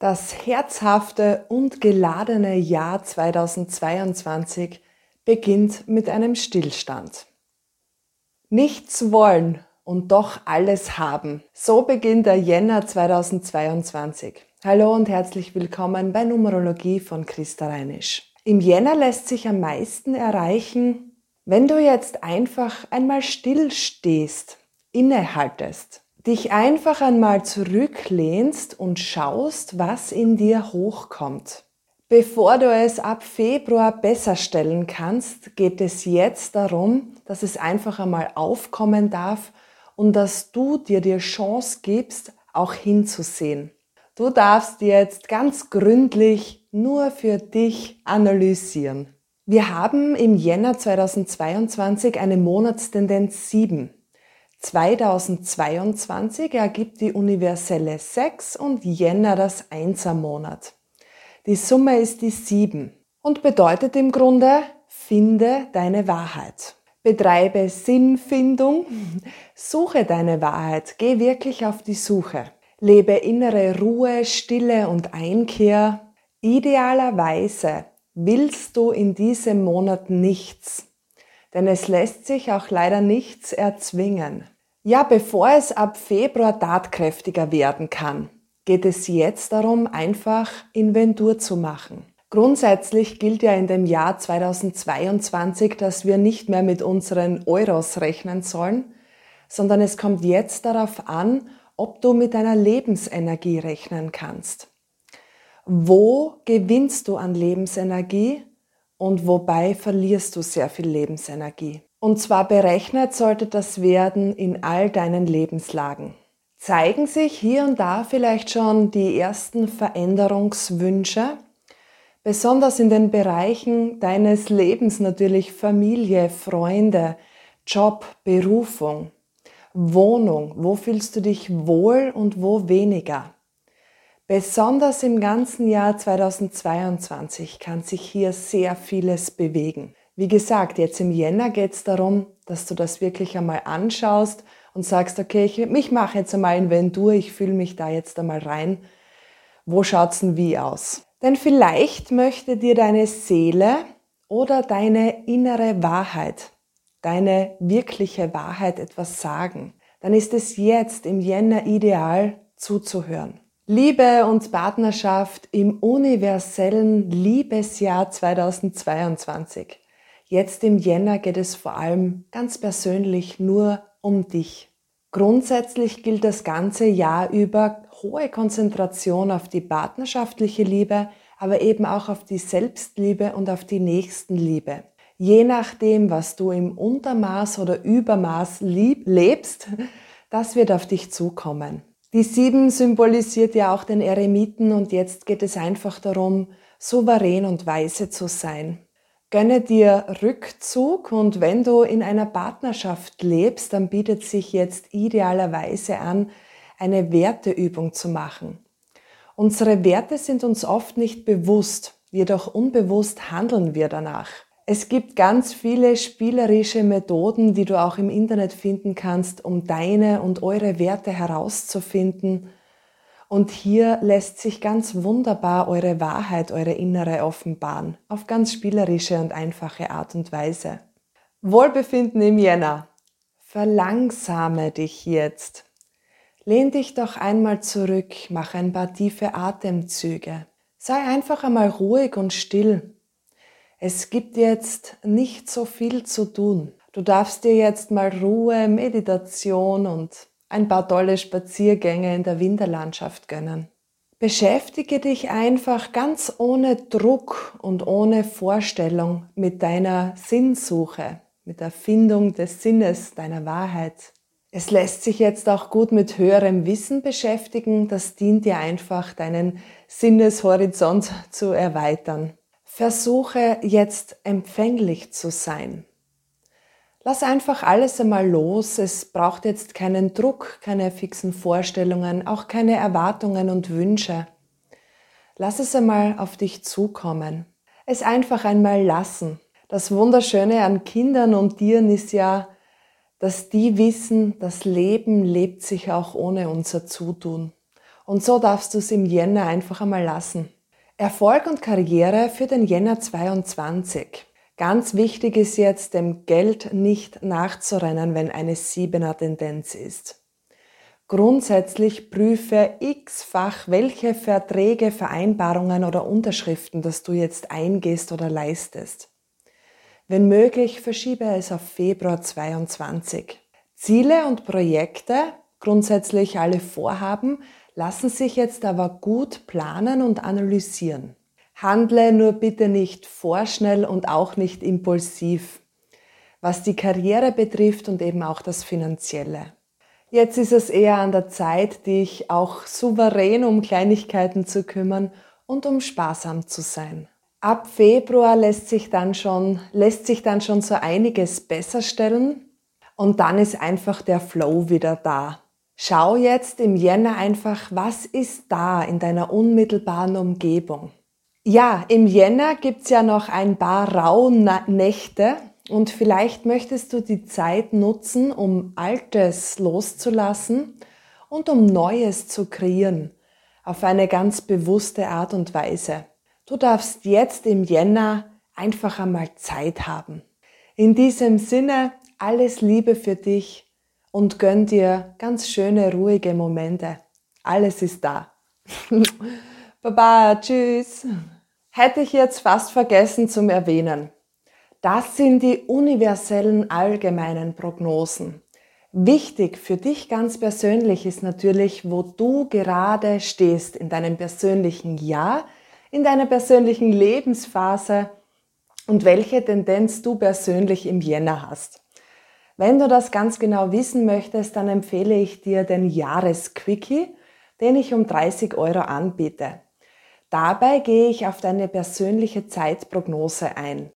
Das herzhafte und geladene Jahr 2022 beginnt mit einem Stillstand. Nichts wollen und doch alles haben. So beginnt der Jänner 2022. Hallo und herzlich willkommen bei Numerologie von Christa Reinisch. Im Jänner lässt sich am meisten erreichen, wenn du jetzt einfach einmal still stehst, innehaltest dich einfach einmal zurücklehnst und schaust, was in dir hochkommt. Bevor du es ab Februar besser stellen kannst, geht es jetzt darum, dass es einfach einmal aufkommen darf und dass du dir die Chance gibst, auch hinzusehen. Du darfst jetzt ganz gründlich nur für dich analysieren. Wir haben im Jänner 2022 eine Monatstendenz 7. 2022 ergibt die universelle 6 und Jänner das 1er Monat. Die Summe ist die 7 und bedeutet im Grunde, finde deine Wahrheit. Betreibe Sinnfindung, suche deine Wahrheit, geh wirklich auf die Suche. Lebe innere Ruhe, Stille und Einkehr. Idealerweise willst du in diesem Monat nichts. Denn es lässt sich auch leider nichts erzwingen. Ja, bevor es ab Februar tatkräftiger werden kann, geht es jetzt darum, einfach Inventur zu machen. Grundsätzlich gilt ja in dem Jahr 2022, dass wir nicht mehr mit unseren Euros rechnen sollen, sondern es kommt jetzt darauf an, ob du mit deiner Lebensenergie rechnen kannst. Wo gewinnst du an Lebensenergie und wobei verlierst du sehr viel Lebensenergie? Und zwar berechnet sollte das werden in all deinen Lebenslagen. Zeigen sich hier und da vielleicht schon die ersten Veränderungswünsche, besonders in den Bereichen deines Lebens natürlich Familie, Freunde, Job, Berufung, Wohnung, wo fühlst du dich wohl und wo weniger. Besonders im ganzen Jahr 2022 kann sich hier sehr vieles bewegen. Wie gesagt, jetzt im Jänner geht es darum, dass du das wirklich einmal anschaust und sagst, okay, ich, ich mache jetzt einmal Inventur, ich fühle mich da jetzt einmal rein. Wo schaut's denn wie aus? Denn vielleicht möchte dir deine Seele oder deine innere Wahrheit, deine wirkliche Wahrheit etwas sagen. Dann ist es jetzt im Jänner ideal zuzuhören. Liebe und Partnerschaft im universellen Liebesjahr 2022. Jetzt im Jänner geht es vor allem ganz persönlich nur um dich. Grundsätzlich gilt das ganze Jahr über hohe Konzentration auf die partnerschaftliche Liebe, aber eben auch auf die Selbstliebe und auf die Nächstenliebe. Je nachdem, was du im Untermaß oder Übermaß lieb lebst, das wird auf dich zukommen. Die sieben symbolisiert ja auch den Eremiten und jetzt geht es einfach darum, souverän und weise zu sein. Gönne dir Rückzug und wenn du in einer Partnerschaft lebst, dann bietet sich jetzt idealerweise an, eine Werteübung zu machen. Unsere Werte sind uns oft nicht bewusst, jedoch unbewusst handeln wir danach. Es gibt ganz viele spielerische Methoden, die du auch im Internet finden kannst, um deine und eure Werte herauszufinden und hier lässt sich ganz wunderbar eure Wahrheit, eure innere offenbaren, auf ganz spielerische und einfache Art und Weise. Wohlbefinden im Jänner. Verlangsame dich jetzt. Lehn dich doch einmal zurück, mach ein paar tiefe Atemzüge. Sei einfach einmal ruhig und still. Es gibt jetzt nicht so viel zu tun. Du darfst dir jetzt mal Ruhe, Meditation und ein paar tolle Spaziergänge in der Winterlandschaft gönnen. Beschäftige dich einfach ganz ohne Druck und ohne Vorstellung mit deiner Sinnsuche, mit der Findung des Sinnes deiner Wahrheit. Es lässt sich jetzt auch gut mit höherem Wissen beschäftigen. Das dient dir einfach, deinen Sinneshorizont zu erweitern. Versuche jetzt empfänglich zu sein Lass einfach alles einmal los. Es braucht jetzt keinen Druck, keine fixen Vorstellungen, auch keine Erwartungen und Wünsche. Lass es einmal auf dich zukommen. Es einfach einmal lassen. Das Wunderschöne an Kindern und Tieren ist ja, dass die wissen, das Leben lebt sich auch ohne unser Zutun. Und so darfst du es im Jänner einfach einmal lassen. Erfolg und Karriere für den Jänner 22. Ganz wichtig ist jetzt, dem Geld nicht nachzurennen, wenn eine siebener Tendenz ist. Grundsätzlich prüfe x-fach, welche Verträge, Vereinbarungen oder Unterschriften, dass du jetzt eingehst oder leistest. Wenn möglich, verschiebe es auf Februar 22. Ziele und Projekte, grundsätzlich alle Vorhaben, lassen sich jetzt aber gut planen und analysieren. Handle nur bitte nicht vorschnell und auch nicht impulsiv, was die Karriere betrifft und eben auch das Finanzielle. Jetzt ist es eher an der Zeit, dich auch souverän um Kleinigkeiten zu kümmern und um sparsam zu sein. Ab Februar lässt sich dann schon, lässt sich dann schon so einiges besser stellen und dann ist einfach der Flow wieder da. Schau jetzt im Jänner einfach, was ist da in deiner unmittelbaren Umgebung. Ja, im Jänner gibt's ja noch ein paar Rauhnächte und vielleicht möchtest du die Zeit nutzen, um Altes loszulassen und um Neues zu kreieren, auf eine ganz bewusste Art und Weise. Du darfst jetzt im Jänner einfach einmal Zeit haben. In diesem Sinne, alles Liebe für dich und gönn dir ganz schöne, ruhige Momente. Alles ist da. Baba, tschüss. Hätte ich jetzt fast vergessen zum Erwähnen. Das sind die universellen allgemeinen Prognosen. Wichtig für dich ganz persönlich ist natürlich, wo du gerade stehst in deinem persönlichen Jahr, in deiner persönlichen Lebensphase und welche Tendenz du persönlich im Jänner hast. Wenn du das ganz genau wissen möchtest, dann empfehle ich dir den Jahresquickie, den ich um 30 Euro anbiete. Dabei gehe ich auf deine persönliche Zeitprognose ein.